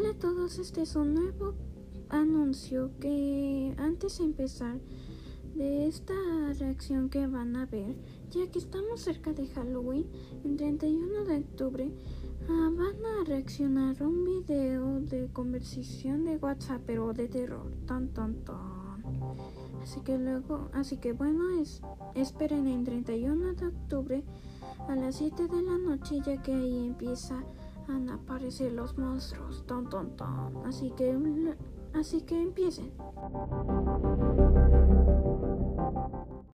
Hola a todos, este es un nuevo anuncio que antes de empezar de esta reacción que van a ver, ya que estamos cerca de Halloween, el 31 de octubre, ah, van a reaccionar un video de conversación de WhatsApp, pero de terror, tan tan tan. Así que luego, así que bueno, es, esperen el 31 de octubre a las 7 de la noche, ya que ahí empieza a aparecer los monstruos, ton ton ton. Así que, así que empiecen.